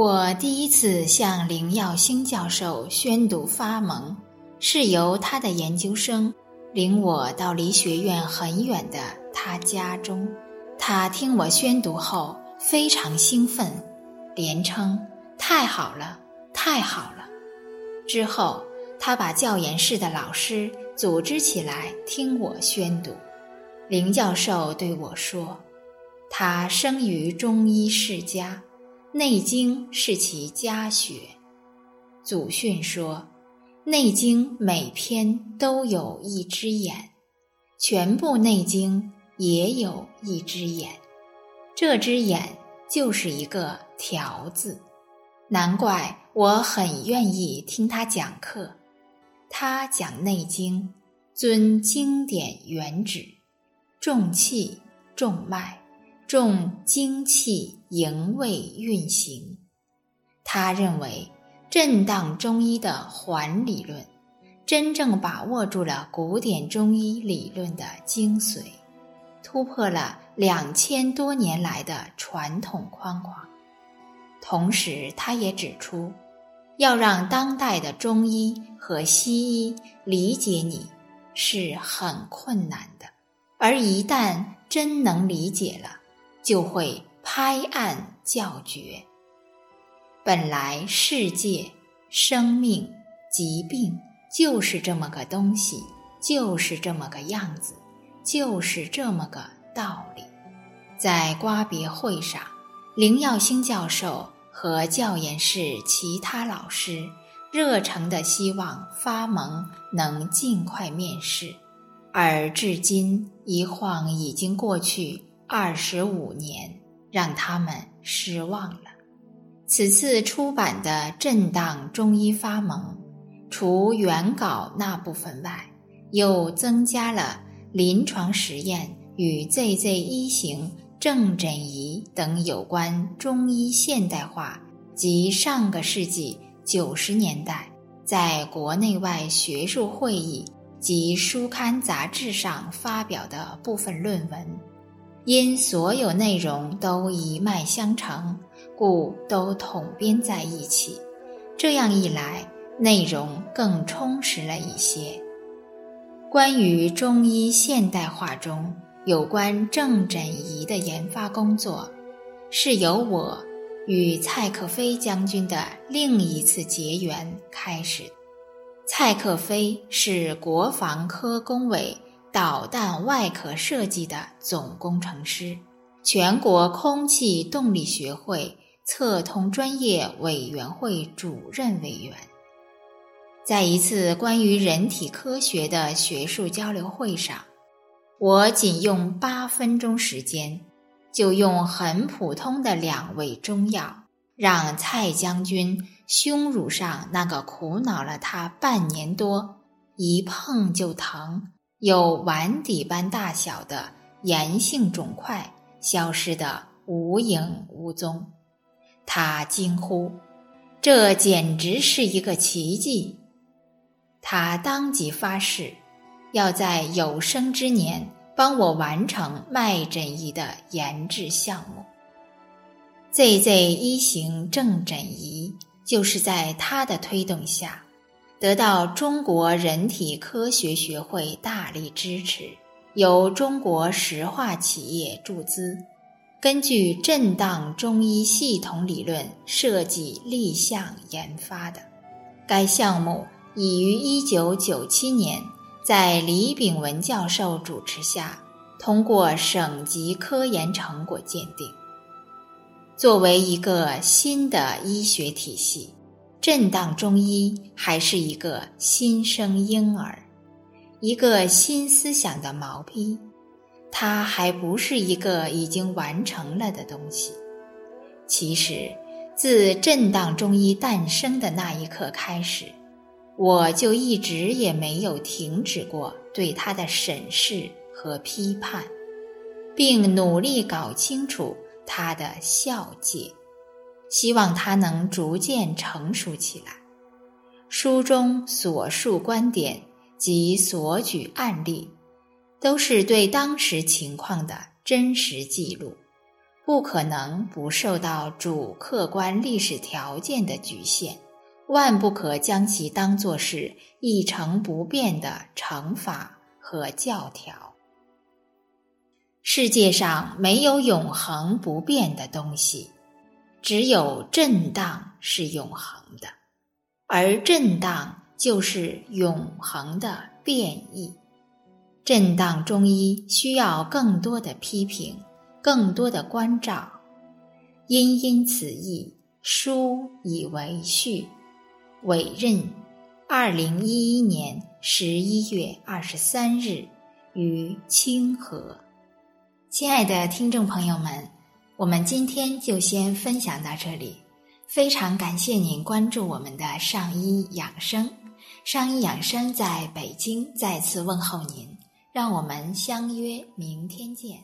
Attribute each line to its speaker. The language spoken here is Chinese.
Speaker 1: 我第一次向林耀星教授宣读发蒙，是由他的研究生领我到离学院很远的他家中。他听我宣读后非常兴奋，连称“太好了，太好了”。之后，他把教研室的老师组织起来听我宣读。林教授对我说：“他生于中医世家。”《内经》是其家学，祖训说，《内经》每篇都有一只眼，全部《内经》也有一只眼，这只眼就是一个“条”字。难怪我很愿意听他讲课。他讲《内经》，遵经典原旨，重气重脉。重精气营卫运行，他认为震荡中医的环理论，真正把握住了古典中医理论的精髓，突破了两千多年来的传统框框。同时，他也指出，要让当代的中医和西医理解你是很困难的，而一旦真能理解了。就会拍案叫绝。本来世界、生命、疾病就是这么个东西，就是这么个样子，就是这么个道理。在瓜别会上，林耀星教授和教研室其他老师热诚的希望发蒙能尽快面世，而至今一晃已经过去。二十五年，让他们失望了。此次出版的《震荡中医发蒙》，除原稿那部分外，又增加了临床实验与 ZZ 一型正诊仪等有关中医现代化及上个世纪九十年代在国内外学术会议及书刊杂志上发表的部分论文。因所有内容都一脉相承，故都统编在一起。这样一来，内容更充实了一些。关于中医现代化中有关正诊仪的研发工作，是由我与蔡克飞将军的另一次结缘开始。蔡克飞是国防科工委。导弹外壳设计的总工程师，全国空气动力学会测通专业委员会主任委员。在一次关于人体科学的学术交流会上，我仅用八分钟时间，就用很普通的两味中药，让蔡将军胸乳上那个苦恼了他半年多、一碰就疼。有碗底般大小的炎性肿块消失的无影无踪，他惊呼：“这简直是一个奇迹！”他当即发誓，要在有生之年帮我完成脉诊仪的研制项目。ZZ 一型正诊仪就是在他的推动下。得到中国人体科学学会大力支持，由中国石化企业注资，根据震荡中医系统理论设计立项研发的。该项目已于1997年在李炳文教授主持下通过省级科研成果鉴定。作为一个新的医学体系。震荡中医还是一个新生婴儿，一个新思想的毛坯，它还不是一个已经完成了的东西。其实，自震荡中医诞生的那一刻开始，我就一直也没有停止过对它的审视和批判，并努力搞清楚它的效界，希望他能逐渐成熟起来。书中所述观点及所举案例，都是对当时情况的真实记录。不可能不受到主客观历史条件的局限，万不可将其当作是一成不变的惩罚和教条。世界上没有永恒不变的东西，只有震荡是永恒的，而震荡就是永恒的变异。震荡中医需要更多的批评。更多的关照，因因此意，书以为序。委任，二零一一年十一月二十三日于清河。亲爱的听众朋友们，我们今天就先分享到这里。非常感谢您关注我们的上医养生，上医养生在北京再次问候您，让我们相约明天见。